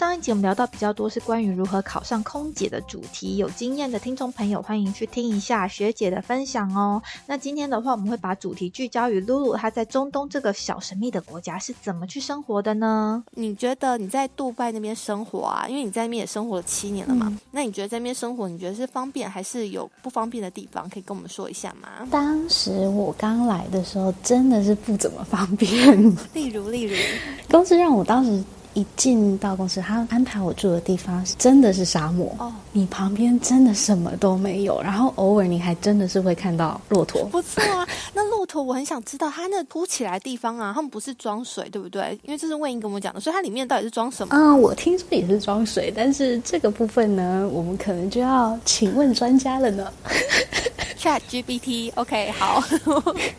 上一集我们聊到比较多是关于如何考上空姐的主题，有经验的听众朋友欢迎去听一下学姐的分享哦。那今天的话，我们会把主题聚焦于露露她在中东这个小神秘的国家是怎么去生活的呢？你觉得你在杜拜那边生活啊？因为你在那边也生活了七年了嘛，那你觉得在那边生活，你觉得是方便还是有不方便的地方？可以跟我们说一下吗？当时我刚来的时候，真的是不怎么方便。例如，例如，公司让我当时。一进到公司，他安排我住的地方真的是沙漠哦，你旁边真的什么都没有，然后偶尔你还真的是会看到骆驼。不错啊，那骆驼我很想知道，它那凸起来的地方啊，他们不是装水对不对？因为这是魏英跟我们讲的，所以它里面到底是装什么？嗯，我听说也是装水，但是这个部分呢，我们可能就要请问专家了呢。Chat GPT，OK，好。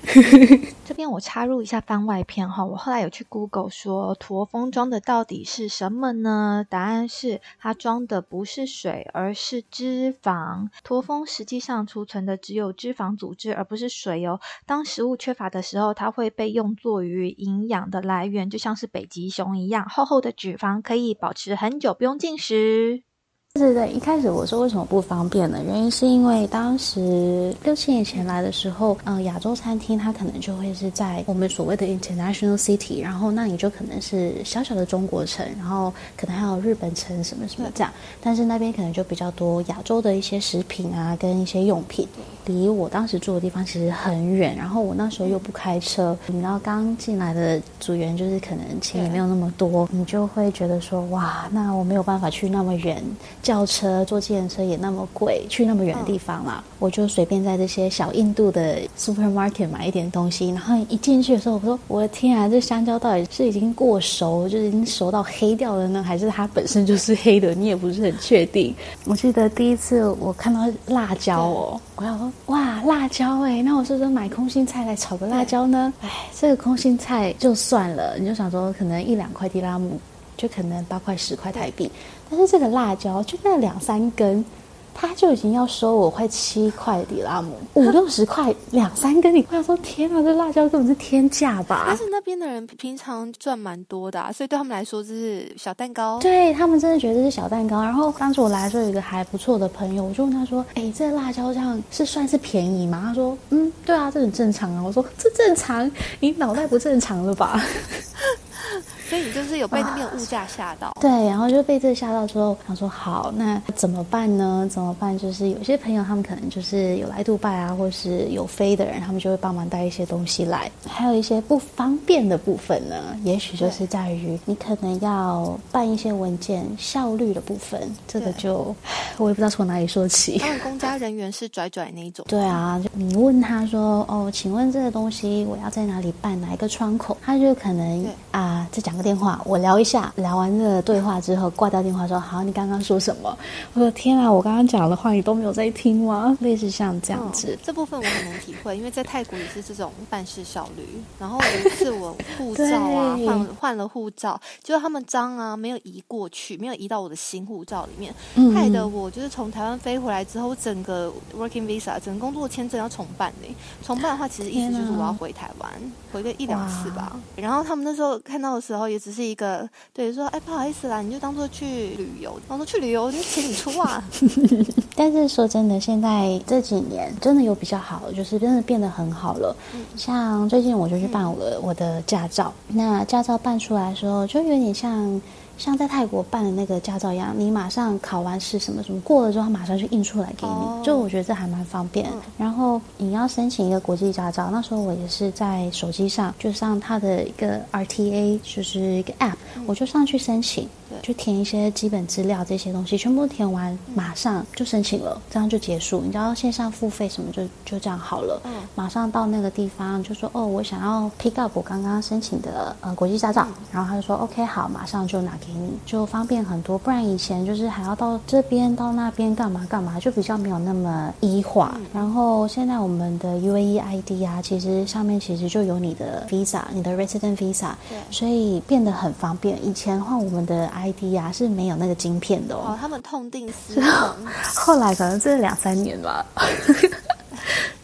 这边我插入一下番外篇哈，我后来有去 Google 说驼峰装的到底是什么呢？答案是它装的不是水，而是脂肪。驼峰实际上储存的只有脂肪组织，而不是水哦。当食物缺乏的时候，它会被用作于营养的来源，就像是北极熊一样，厚厚的脂肪可以保持很久，不用进食。对对对，一开始我说为什么不方便呢？原因是因为当时六七年前来的时候，嗯，亚洲餐厅它可能就会是在我们所谓的 international city，然后那你就可能是小小的中国城，然后可能还有日本城什么什么这样，但是那边可能就比较多亚洲的一些食品啊，跟一些用品，离我当时住的地方其实很远，然后我那时候又不开车，你知道刚进来的组员就是可能钱也没有那么多，你就会觉得说哇，那我没有办法去那么远。轿车坐计程车也那么贵，去那么远的地方啦，我就随便在这些小印度的 supermarket 买一点东西，然后一进去的时候，我说我的天啊，这香蕉到底是已经过熟，就是已经熟到黑掉了呢，还是它本身就是黑的？你也不是很确定。我记得第一次我看到辣椒哦，我想说哇，辣椒哎，那我是不是买空心菜来炒个辣椒呢？哎，这个空心菜就算了，你就想说可能一两块地拉姆。就可能八块十块台币，但是这个辣椒就那两三根，他就已经要收我快七块迪拉姆，五六十块两三根，你快要说天啊，这辣椒根本是天价吧？但是那边的人平常赚蛮多的，所以对他们来说这是小蛋糕。对他们真的觉得这是小蛋糕。然后当时我来的时候有一个还不错的朋友，我就问他说：“哎，这辣椒酱是算是便宜吗？”他说：“嗯，对啊，这很正常啊。”我说：“这正常？你脑袋不正常了吧？”所以你就是有被那边物价吓到，对，然后就被这吓到之后，想说好，那怎么办呢？怎么办？就是有些朋友他们可能就是有来杜拜啊，或是有飞的人，他们就会帮忙带一些东西来。还有一些不方便的部分呢，也许就是在于你可能要办一些文件效率的部分，这个就我也不知道从哪里说起。他们公家人员是拽拽那一种，对啊，你问他说哦，请问这个东西我要在哪里办，哪一个窗口？他就可能啊，这讲个。电话，我聊一下。聊完这个对话之后，挂掉电话说：“好，你刚刚说什么？”我说：“天啊，我刚刚讲的话你都没有在听吗？”类似像这样子，这部分我很能体会，因为在泰国也是这种办事效率。然后有一次我护照啊 换换了护照，就他们章啊没有移过去，没有移到我的新护照里面，害得我就是从台湾飞回来之后，整个 working visa 整个工作签证要重办呢。重办的话，其实意思就是我要回台湾，回个一两次吧。然后他们那时候看到的时候。也只是一个对说，哎，不好意思啦，你就当做去旅游。我说去旅游，就请你出啊。但是说真的，现在这几年真的有比较好，就是真的变得很好了。像最近我就去办了我的驾照，那驾照办出来的时候，就有点像。像在泰国办的那个驾照一样，你马上考完试什么什么过了之后，马上就印出来给你，就我觉得这还蛮方便。然后你要申请一个国际驾照，那时候我也是在手机上就上它的一个 RTA，就是一个 App，我就上去申请。就填一些基本资料，这些东西全部填完，马上就申请了，这样就结束。你知道线上付费什么，就就这样好了。嗯，马上到那个地方就说，哦，我想要 pick up 我刚刚申请的呃国际驾照，然后他就说，OK，好，马上就拿给你，就方便很多。不然以前就是还要到这边到那边干嘛干嘛，就比较没有那么一化。然后现在我们的 UAE ID 啊，其实上面其实就有你的 visa，你的 resident visa，对，所以变得很方便。以前的话，我们的 ID 呀是没有那个晶片的哦。他们痛定思痛，后来可能这两三年吧。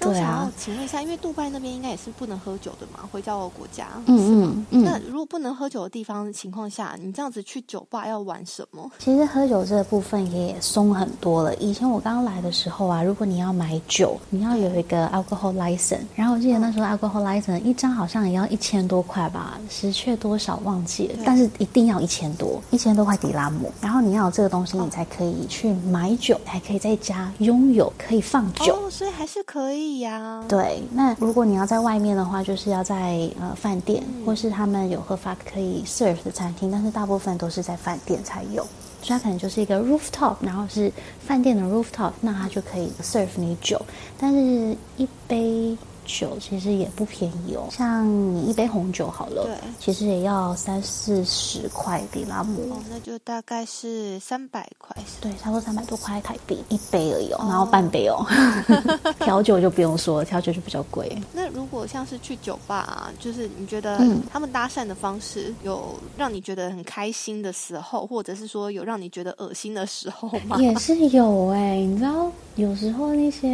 那我想要请问一下，因为杜拜那边应该也是不能喝酒的嘛，回教国家。嗯嗯嗯。那如果不能喝酒的地方情况下，你这样子去酒吧要玩什么？其实喝酒这个部分也松很多了。以前我刚来的时候啊，如果你要买酒，你要有一个 alcohol license，然后我记得那时候 alcohol license 一张好像也要一千多块吧，实确多少忘记了，但是一定要一千多，一千多块迪拉姆。然后你要有这个东西，你才可以去买酒，还可以在家拥有可以放酒。哦，所以还是可以呀。对，那如果你要在外面的话，就是要在呃饭店，或是他们有合法可以 serve 的餐厅，但是大部分都是在饭店才有。所以它可能就是一个 rooftop，然后是饭店的 rooftop，那它就可以 serve 你酒，但是一杯。酒其实也不便宜哦，像你一杯红酒好了，对，其实也要三四十块比拉姆，哦，那就大概是三百块，对，差不多三百多块台币一杯而已哦，然后半杯哦，调酒就不用说，调酒就比较贵。那如果像是去酒吧，啊，就是你觉得他们搭讪的方式有让你觉得很开心的时候，或者是说有让你觉得恶心的时候吗？也是有哎，你知道有时候那些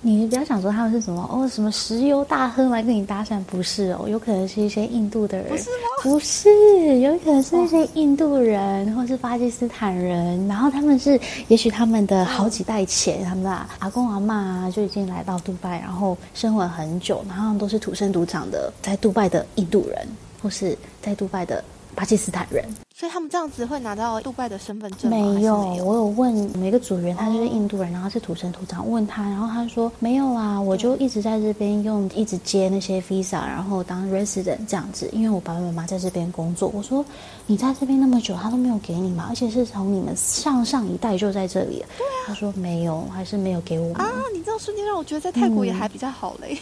你比较想说他们是什么哦，什么十。石油大亨来跟你搭讪？不是哦，有可能是一些印度的人，不是吗？不是，有可能是一些印度人或是巴基斯坦人，然后他们是，也许他们的好几代前，他们的阿公阿妈就已经来到杜拜，然后生活很久，然后都是土生土长的在杜拜的印度人，或是在杜拜的巴基斯坦人。所以他们这样子会拿到杜拜的身份证吗？没有，我有问每个组员，他就是印度人，然后是土生土长。问他，然后他说没有啊，我就一直在这边用，一直接那些 visa，然后当 resident 这样子。因为我爸爸妈妈在这边工作。我说你在这边那么久，他都没有给你吗？而且是从你们上上一代就在这里。对啊。他说没有，还是没有给我。啊，你这样瞬间让我觉得在泰国也还比较好嘞。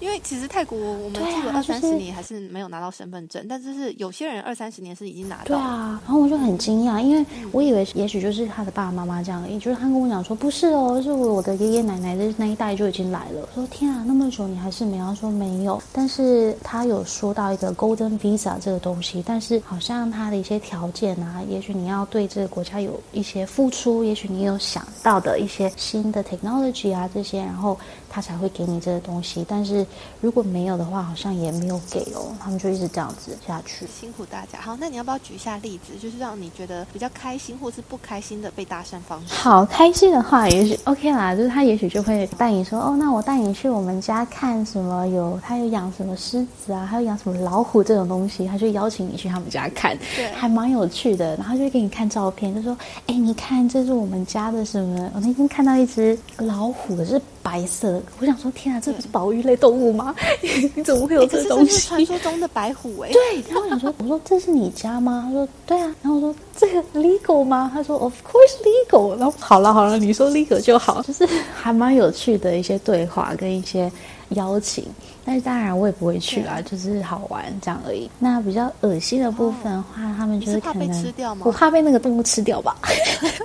因为其实泰国我们住了二三十年还是没有拿到身份证，但就是有些人二三十年是已经拿到。对啊。然后我就很惊讶，因为我以为也许就是他的爸爸妈妈这样，也就是他跟我讲说不是哦，是我的爷爷奶奶的那一代就已经来了。说天啊，那么久你还是没有？说没有，但是他有说到一个 Golden Visa 这个东西，但是好像他的一些条件啊，也许你要对这个国家有一些付出，也许你有想到的一些新的 technology 啊这些，然后。他才会给你这个东西，但是如果没有的话，好像也没有给哦。他们就一直这样子下去，辛苦大家。好，那你要不要举一下例子，就是让你觉得比较开心或是不开心的被搭讪方式？好，开心的话也许 OK 啦，就是他也许就会带你说，哦，那我带你去我们家看什么？有他有养什么狮子啊，还有养什么老虎这种东西，他就邀请你去他们家看，对，还蛮有趣的。然后就会给你看照片，就说，哎，你看这是我们家的什么？我那天看到一只老虎，是。白色，我想说，天啊，这不是保育类动物吗？你怎么会有这东西？传说中的白虎哎。对，然后我想说，我说这是你家吗？他说对啊。然后我说这个 legal 吗？他说 of course legal。然后好了好了，你说 legal 就好，就是还蛮有趣的一些对话跟一些邀请。但是当然我也不会去啦，就是好玩这样而已。那比较恶心的部分的话，他们就是可能我怕被那个动物吃掉吧。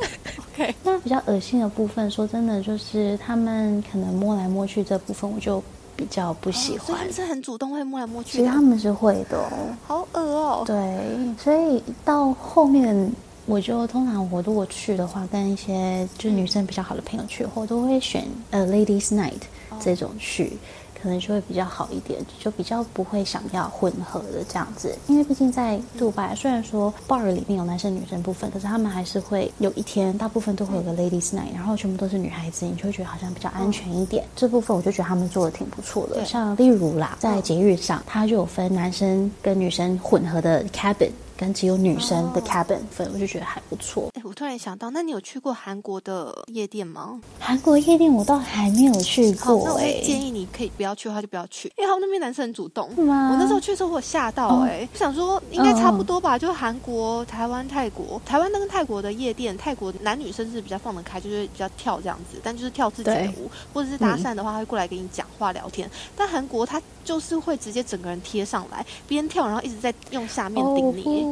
那比较恶心的部分，说真的，就是他们可能摸来摸去这部分，我就比较不喜欢。他们是很主动会摸来摸去，其实他们是会的，好恶哦。对，所以到后面，我就通常我如果去的话，跟一些就是女生比较好的朋友去，我都会选呃 ladies night 这种去。可能就会比较好一点，就比较不会想要混合的这样子，因为毕竟在杜拜，虽然说 bar 里面有男生女生部分，可是他们还是会有一天，大部分都会有个 ladies night，然后全部都是女孩子，你就会觉得好像比较安全一点。这部分我就觉得他们做的挺不错的，像例如啦，在节日上，它就有分男生跟女生混合的 cabin。跟只有女生的 cabin 分，我就觉得还不错。哎，我突然想到，那你有去过韩国的夜店吗？韩国夜店我倒还没有去过。那我建议你可以不要去的话就不要去，因为他们那边男生很主动。是吗我那时候去的时候我吓到哎，想说应该差不多吧，就韩国、台湾、泰国。台湾跟泰国的夜店，泰国男女生是比较放得开，就是比较跳这样子，但就是跳自己的舞，或者是搭讪的话，他会过来跟你讲话聊天。但韩国他就是会直接整个人贴上来，边跳然后一直在用下面顶你。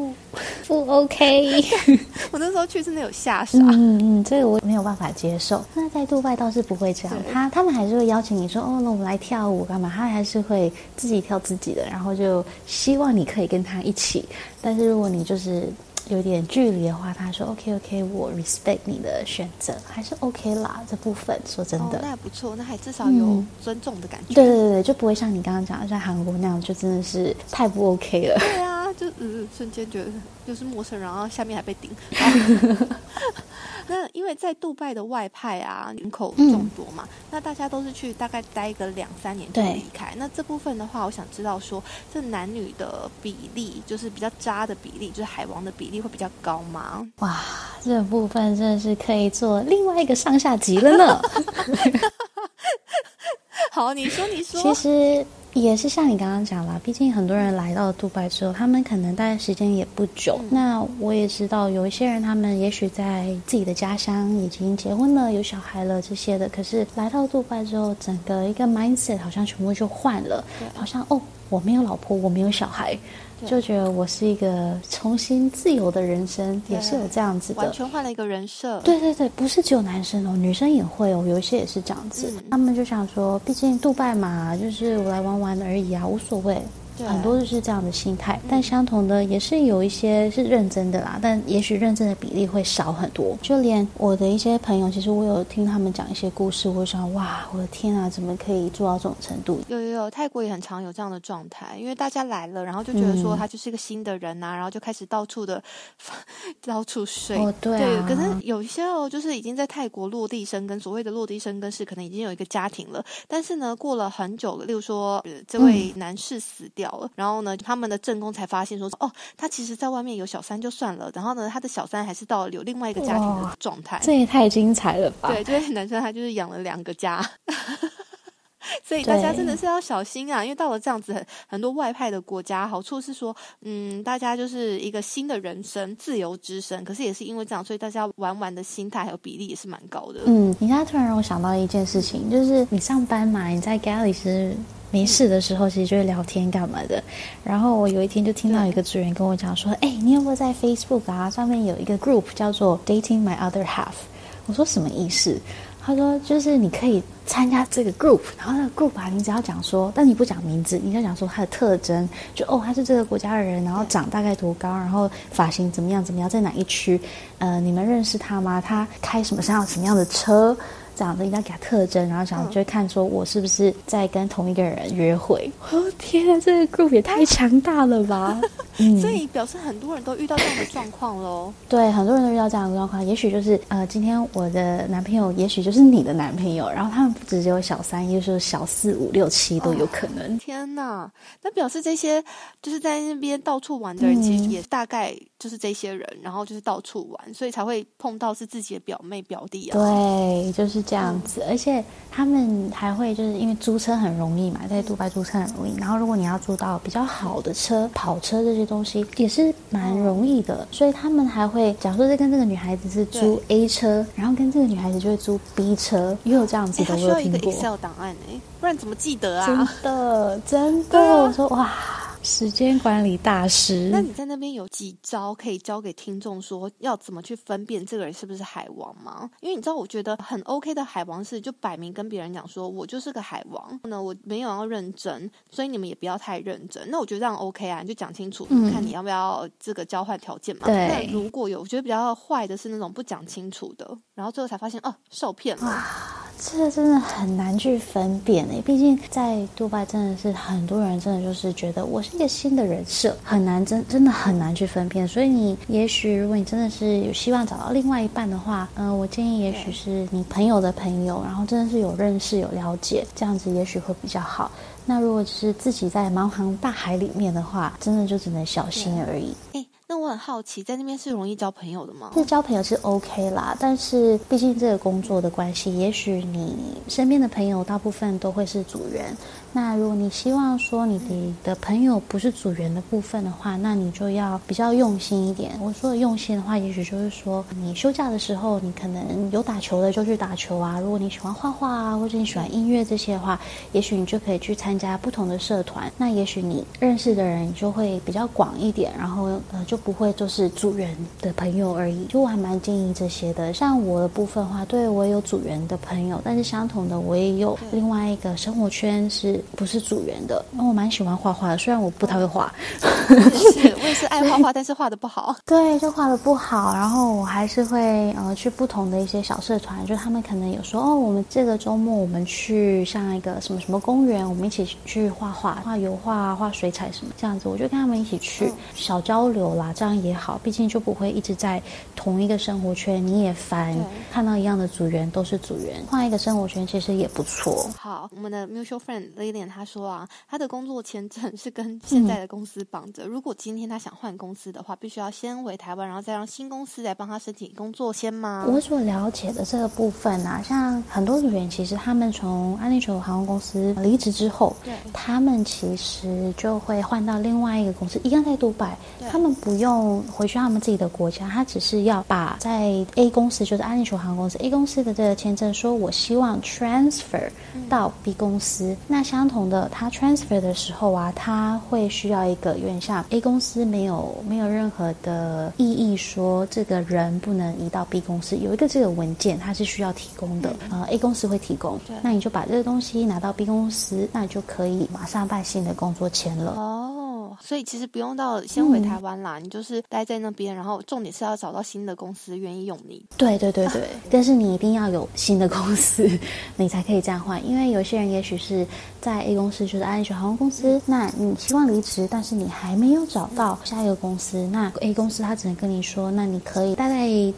不 OK，我那时候去真的有吓傻。嗯嗯，这个我没有办法接受。那在杜拜倒是不会这样，他他们还是会邀请你说，哦，那我们来跳舞干嘛？他还是会自己跳自己的，然后就希望你可以跟他一起。但是如果你就是有点距离的话，他说 OK OK，我 respect 你的选择，还是 OK 啦。这部分说真的，那还不错，那还至少有尊重的感觉。对对对，就不会像你刚刚讲的在韩国那样，就真的是太不 OK 了。就嗯，瞬间觉得就是陌生人，然后下面还被顶。那因为在杜拜的外派啊，人口众多嘛，那大家都是去大概待个两三年就离开。那这部分的话，我想知道说，这男女的比例，就是比较渣的比例，就是海王的比例会比较高吗？哇，这部分真的是可以做另外一个上下集了呢。好，你说，你说，其实。也是像你刚刚讲啦，毕竟很多人来到杜拜之后，他们可能待的时间也不久。那我也知道有一些人，他们也许在自己的家乡已经结婚了、有小孩了这些的，可是来到杜拜之后，整个一个 mindset 好像全部就换了，好像哦，我没有老婆，我没有小孩。就觉得我是一个重新自由的人生，也是有这样子的，完全换了一个人设。对对对，不是只有男生哦，女生也会哦，有一些也是这样子。他们就想说，毕竟杜拜嘛，就是我来玩玩而已啊，无所谓。很多就是这样的心态，但相同的也是有一些是认真的啦，但也许认真的比例会少很多。就连我的一些朋友，其实我有听他们讲一些故事，我想哇，我的天啊，怎么可以做到这种程度？有有有，泰国也很常有这样的状态，因为大家来了，然后就觉得说他就是一个新的人呐，然后就开始到处的 到处睡。哦，对啊。可是有一些哦，就是已经在泰国落地生根，所谓的落地生根是可能已经有一个家庭了，但是呢，过了很久了，例如说这位男士死掉。然后呢，他们的正宫才发现说，哦，他其实在外面有小三就算了，然后呢，他的小三还是到有另外一个家庭的状态，这也太精彩了吧？对，这位男生他就是养了两个家。所以大家真的是要小心啊！因为到了这样子很很多外派的国家，好处是说，嗯，大家就是一个新的人生，自由之身。可是也是因为这样，所以大家玩玩的心态还有比例也是蛮高的。嗯，你现在突然让我想到一件事情，就是你上班嘛，你在 galley 是没事的时候，其实就会聊天干嘛的。然后我有一天就听到一个职员跟我讲说：“哎，你有没有在 Facebook 啊上面有一个 group 叫做 Dating My Other Half？” 我说什么意思？他说：“就是你可以参加这个 group，然后那个 group 啊，你只要讲说，但你不讲名字，你就讲说他的特征，就哦，他是这个国家的人，然后长大概多高，然后发型怎么样怎么样，在哪一区？呃，你们认识他吗？他开什么像什么样的车？”这样子一定要给他特征，然后想就会看说我是不是在跟同一个人约会。哦天啊，这个 group 也太强大了吧！嗯，所以表示很多人都遇到这样的状况喽。对，很多人都遇到这样的状况。也许就是呃，今天我的男朋友，也许就是你的男朋友，然后他们不只有小三，也就是小四五六七都有可能。天哪，那表示这些就是在那边到处玩的人，其实也大概就是这些人，然后就是到处玩，所以才会碰到是自己的表妹表弟啊。对，就是。这样子，而且他们还会就是因为租车很容易嘛，在杜拜租车很容易。然后如果你要租到比较好的车、跑车这些东西，也是蛮容易的。所以他们还会，假如说是跟这个女孩子是租 A 车，然后跟这个女孩子就会租 B 车，也有这样子的。我有听过。Excel 档案哎，不然怎么记得啊？真的，真的，我说哇。时间管理大师，那你在那边有几招可以教给听众，说要怎么去分辨这个人是不是海王吗？因为你知道，我觉得很 OK 的海王是就摆明跟别人讲说，我就是个海王，那我没有要认真，所以你们也不要太认真。那我觉得这样 OK 啊，你就讲清楚，看你要不要这个交换条件嘛。对那如果有，我觉得比较坏的是那种不讲清楚的，然后最后才发现哦，受骗了。这个真的很难去分辨诶，毕竟在杜拜真的是很多人真的就是觉得我是一个新的人设，很难真真的很难去分辨。所以你也许如果你真的是有希望找到另外一半的话，嗯，我建议也许是你朋友的朋友，然后真的是有认识有了解，这样子也许会比较好。那如果只是自己在茫茫大海里面的话，真的就只能小心而已。那我很好奇，在那边是容易交朋友的吗？是交朋友是 OK 啦，但是毕竟这个工作的关系，也许你身边的朋友大部分都会是组员。那如果你希望说你的朋友不是组员的部分的话，那你就要比较用心一点。我说的用心的话，也许就是说你休假的时候，你可能有打球的就去打球啊。如果你喜欢画画啊，或者你喜欢音乐这些的话，也许你就可以去参加不同的社团。那也许你认识的人就会比较广一点，然后呃就不会就是组员的朋友而已。就我还蛮建议这些的。像我的部分的话，对我有组员的朋友，但是相同的我也有另外一个生活圈是。不是组员的，那我蛮喜欢画画的，虽然我不太会画。是，我也是爱画画，但是画的不好。对，就画的不好。然后我还是会呃去不同的一些小社团，就他们可能有说哦，我们这个周末我们去像一个什么什么公园，我们一起去画画，画油画、画水彩什么这样子。我就跟他们一起去小交流啦，这样也好，毕竟就不会一直在同一个生活圈，你也烦。看到一样的组员都是组员，换一个生活圈其实也不错。好，我们的 mutual friend Lilian 他说啊，他的工作签证是跟现在的公司绑着，如果今天他想换公司的话，必须要先回台湾，然后再让新公司来帮他申请工作签吗？我所了解的这个部分啊，像很多组员其实他们从安利球航空公司离职之后，对，他们其实就会换到另外一个公司，一样在杜拜，他们不用回去他们自己的国家，他只是要把在 A 公司，就是安利球航空公司 A 公司的这个签证，说我希望 transfer 到 B 公司。那相同的，他 transfer 的时候啊，他会需要一个有点像 A 公司没有没有任何的异议，说这个人不能移到 B 公司，有一个这个文件，它是需要提供的。呃，A 公司会提供，那你就把这个东西拿到 B 公司，那就可以马上办新的工作签了。哦，所以其实不用到先回台湾啦，你就是待在那边，然后重点是要找到新的公司愿意用你。对对对对，但是你一定要有新的公司，你才可以这样换。因为有些人也许是在 A 公司，就是安全航空公司，那你希望离职，但是你还没有找到下一个公司，那 A 公司他只能跟你说，那你可以待在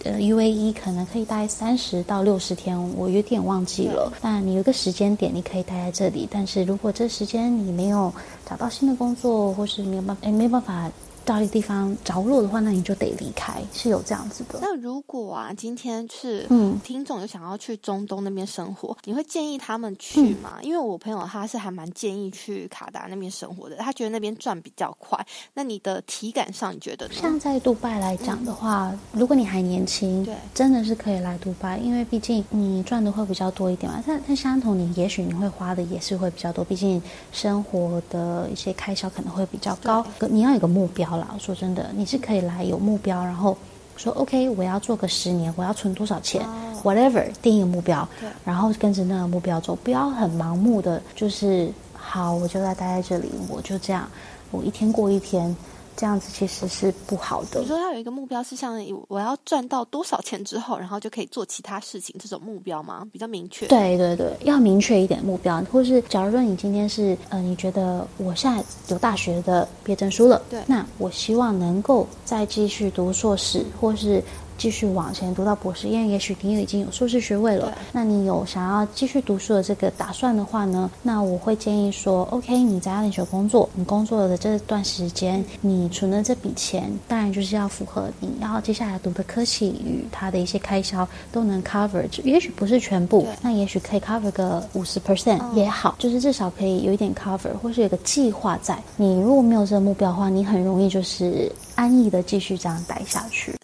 呃 UAE，可能可以待三十到六十天，我有点忘记了。那你有个时间点，你可以待在这里，但是如果这时间你没有找到新的工作，或是没有办法，哎，没有办法。到一个地方着落的话，那你就得离开，是有这样子的。那如果啊，今天是嗯，听众有想要去中东那边生活，你会建议他们去吗？因为我朋友他是还蛮建议去卡达那边生活的，他觉得那边赚比较快。那你的体感上，你觉得？像在杜拜来讲的话，如果你还年轻，对，真的是可以来杜拜，因为毕竟你赚的会比较多一点嘛。但但相同，你也许你会花的也是会比较多，毕竟生活的一些开销可能会比较高。你要有个目标。好了，说真的，你是可以来有目标，然后说 OK，我要做个十年，我要存多少钱，whatever，定一个目标，然后跟着那个目标走，不要很盲目的，就是好，我就在待在这里，我就这样，我一天过一天。这样子其实是不好的。你说要有一个目标，是像我要赚到多少钱之后，然后就可以做其他事情，这种目标吗？比较明确。对对对，要明确一点目标，或是假如说你今天是呃，你觉得我现在有大学的毕业证书了，对，那我希望能够再继续读硕士，或是。继续往前读到博士，因为也许你已经有硕士学位了，那你有想要继续读书的这个打算的话呢？那我会建议说，OK，你在阿联酋工作，你工作的这段时间，你存的这笔钱，当然就是要符合你要接下来读的科系与它的一些开销都能 cover，也许不是全部，那也许可以 cover 个五十 percent 也好，就是至少可以有一点 cover，或是有个计划在。你如果没有这个目标的话，你很容易就是安逸的继续这样待下去。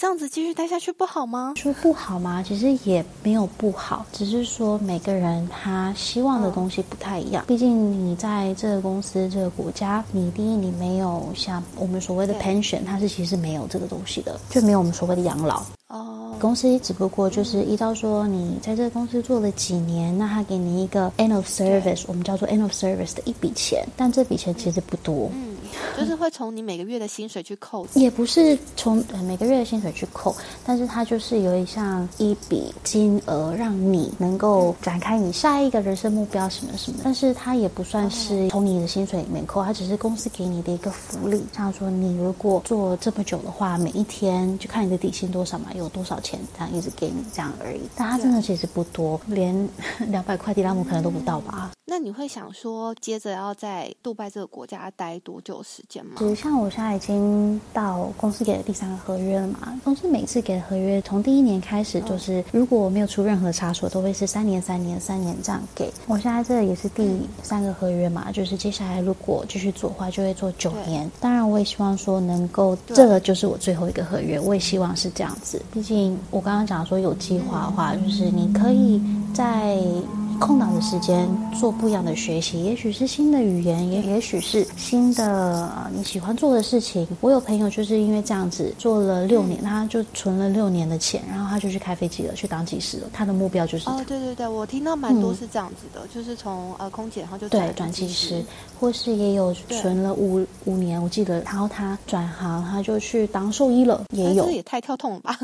这样子继续待下去不好吗？说不好吗？其实也没有不好，只是说每个人他希望的东西不太一样。毕竟你在这个公司、这个国家，你第一你没有像我们所谓的 pension，它是其实没有这个东西的，就没有我们所谓的养老。哦，公司只不过就是依照说你在这个公司做了几年，那他给你一个 end of service，我们叫做 end of service 的一笔钱，但这笔钱其实不多。嗯。就是会从你每个月的薪水去扣，也不是从每个月的薪水去扣，但是它就是有一项一笔金额，让你能够展开你下一个人生目标什么什么。但是它也不算是从你的薪水里面扣，它只是公司给你的一个福利。像说你如果做这么久的话，每一天就看你的底薪多少嘛，有多少钱这样一直给你这样而已。但它真的其实不多，连 两百块迪拉姆可能都不到吧。那你会想说，接着要在杜拜这个国家待多久时间吗？其实像我现在已经到公司给的第三个合约了嘛。公司每次给的合约，从第一年开始就是，如果我没有出任何差错，都会是三年、三年、三年这样给。我现在这也是第三个合约嘛，就是接下来如果继续做的话，就会做九年。当然，我也希望说能够，这个就是我最后一个合约，我也希望是这样子。毕竟我刚刚讲说有计划的话，就是你可以在。空档的时间做不一样的学习，也许是新的语言，也也许是新的你喜欢做的事情。我有朋友就是因为这样子做了六年，他就存了六年的钱，然后他就去开飞机了，去当技师了。他的目标就是哦，对对对，我听到蛮多是这样子的，就是从呃空姐，然后就对转技师，或是也有存了五五年，我记得，然后他转行，他就去当兽医了，也有，这也太跳痛了吧？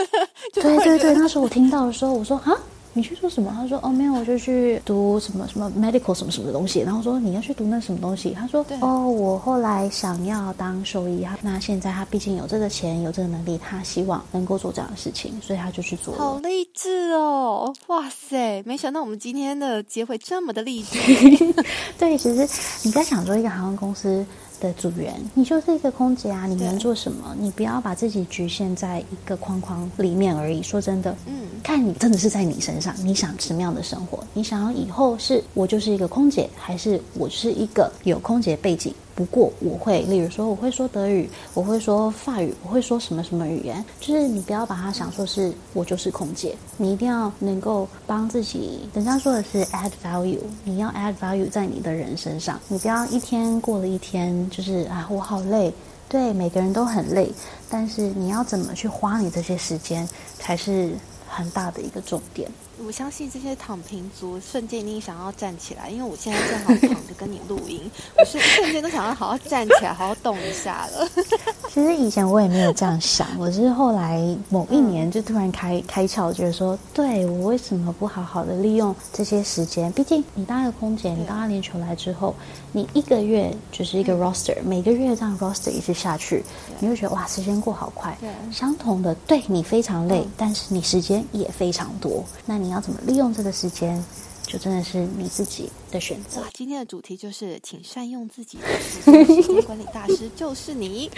对对对，那时候我听到的时候，我说啊。你去做什么？他说哦没有，我就去读什么什么 medical 什么什么的东西。然后说你要去读那什么东西？他说哦，我后来想要当兽医。那现在他毕竟有这个钱，有这个能力，他希望能够做这样的事情，所以他就去做。好励志哦！哇塞，没想到我们今天的结尾这么的励志。对，其实你在想做一个航空公司。的组员，你就是一个空姐啊，你能做什么？你不要把自己局限在一个框框里面而已。说真的，嗯，看你真的是在你身上，你想什么样的生活？你想要以后是我就是一个空姐，还是我是一个有空姐背景？不过我会，例如说我会说德语，我会说法语，我会说什么什么语言，就是你不要把它想说是我就是空姐，你一定要能够帮自己。人家说的是 add value，你要 add value 在你的人身上，你不要一天过了一天就是啊我好累，对每个人都很累，但是你要怎么去花你这些时间才是很大的一个重点。我相信这些躺平族瞬间一定想要站起来，因为我现在正好躺着跟你录音，我是瞬间都想要好好站起来，好好动一下了。其实以前我也没有这样想，我是后来某一年就突然开开窍，觉得说，对我为什么不好好的利用这些时间？毕竟你当一个空姐，你当阿联酋来之后，你一个月就是一个 roster，每个月这样 roster 一直下去，你会觉得哇，时间过好快。相同的，对你非常累，但是你时间也非常多。那你。你要怎么利用这个时间，就真的是你自己的选择。今天的主题就是，请善用自己的时间，时间管理大师就是你。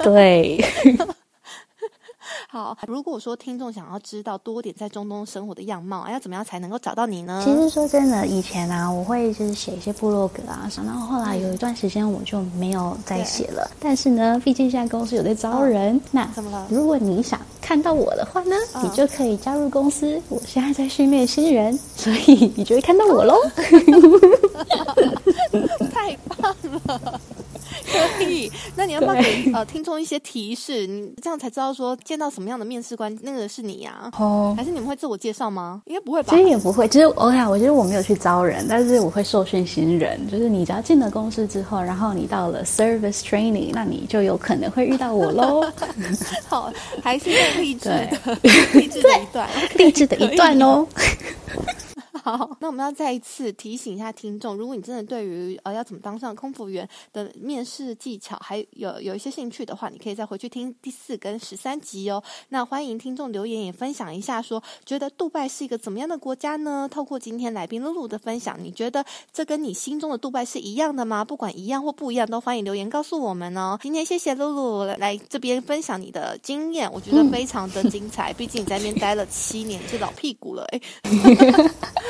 对。好，如果说听众想要知道多点在中东生活的样貌，要怎么样才能够找到你呢？其实说真的，以前啊，我会就是写一些部落格啊，然后后来有一段时间我就没有再写了。但是呢，毕竟现在公司有在招人，那怎么了？如果你想看到我的话呢，你就可以加入公司。我现在在训练新人，所以你就会看到我喽。太棒了！可以，那你要不要给呃听众一些提示？你这样才知道说见到什么样的面试官，那个是你呀？哦，还是你们会自我介绍吗？应该不会吧？其实也不会。其实 OK 啊，我觉得我没有去招人，但是我会受训新人。就是你只要进了公司之后，然后你到了 service training，那你就有可能会遇到我喽。好，还是励志的 励志的一段，励志的一段哦。好，那我们要再一次提醒一下听众，如果你真的对于呃要怎么当上空服员的面试技巧还有有一些兴趣的话，你可以再回去听第四跟十三集哦。那欢迎听众留言也分享一下，说觉得杜拜是一个怎么样的国家呢？透过今天来宾露露的分享，你觉得这跟你心中的杜拜是一样的吗？不管一样或不一样，都欢迎留言告诉我们哦。今天谢谢露露来这边分享你的经验，我觉得非常的精彩。毕竟你在那边待了七年，是老屁股了哎。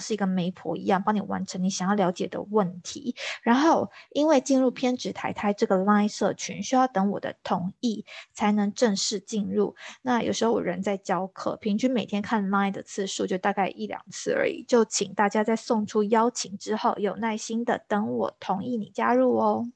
是。一个媒婆一样，帮你完成你想要了解的问题。然后，因为进入偏执台台这个 Line 社群，需要等我的同意才能正式进入。那有时候我人在教课，平均每天看 Line 的次数就大概一两次而已。就请大家在送出邀请之后，有耐心的等我同意你加入哦。